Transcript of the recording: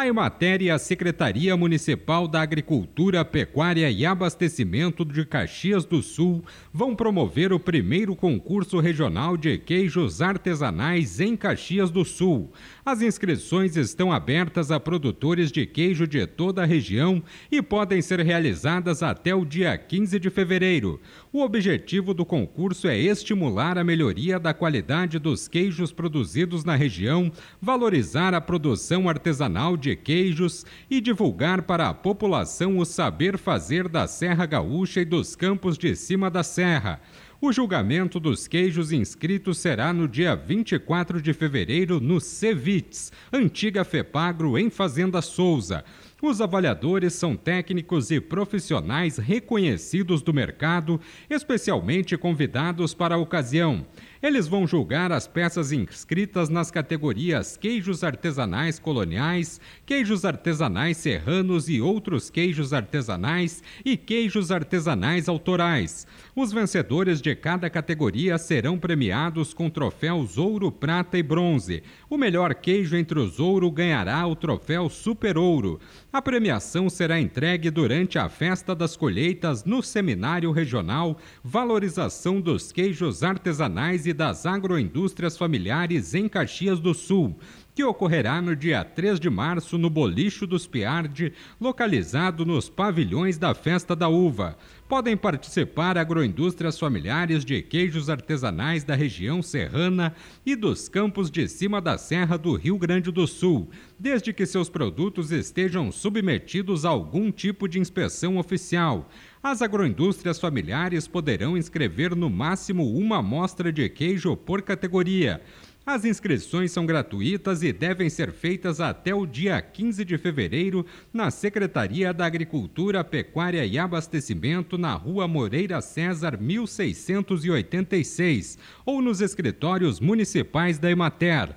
A Emater e a Secretaria Municipal da Agricultura, Pecuária e Abastecimento de Caxias do Sul vão promover o primeiro concurso regional de queijos artesanais em Caxias do Sul. As inscrições estão abertas a produtores de queijo de toda a região e podem ser realizadas até o dia 15 de fevereiro. O objetivo do concurso é estimular a melhoria da qualidade dos queijos produzidos na região, valorizar a produção artesanal de queijos e divulgar para a população o saber fazer da Serra Gaúcha e dos campos de cima da serra. O julgamento dos queijos inscritos será no dia 24 de fevereiro no Cevits, antiga Fepagro, em Fazenda Souza. Os avaliadores são técnicos e profissionais reconhecidos do mercado, especialmente convidados para a ocasião. Eles vão julgar as peças inscritas nas categorias queijos artesanais coloniais, queijos artesanais serranos e outros queijos artesanais e queijos artesanais autorais. Os vencedores de cada categoria serão premiados com troféus ouro, prata e bronze. O melhor queijo entre os ouro ganhará o troféu Super Ouro. A premiação será entregue durante a festa das colheitas no Seminário Regional Valorização dos Queijos Artesanais e das Agroindústrias Familiares em Caxias do Sul, que ocorrerá no dia 3 de março no Bolicho dos Piardi, localizado nos pavilhões da Festa da Uva. Podem participar agroindústrias familiares de queijos artesanais da região serrana e dos campos de cima da Serra do Rio Grande do Sul, desde que seus produtos estejam submetidos a algum tipo de inspeção oficial. As agroindústrias familiares poderão inscrever no máximo uma amostra de queijo por categoria. As inscrições são gratuitas e devem ser feitas até o dia 15 de fevereiro na Secretaria da Agricultura, Pecuária e Abastecimento, na Rua Moreira César, 1686, ou nos escritórios municipais da Emater.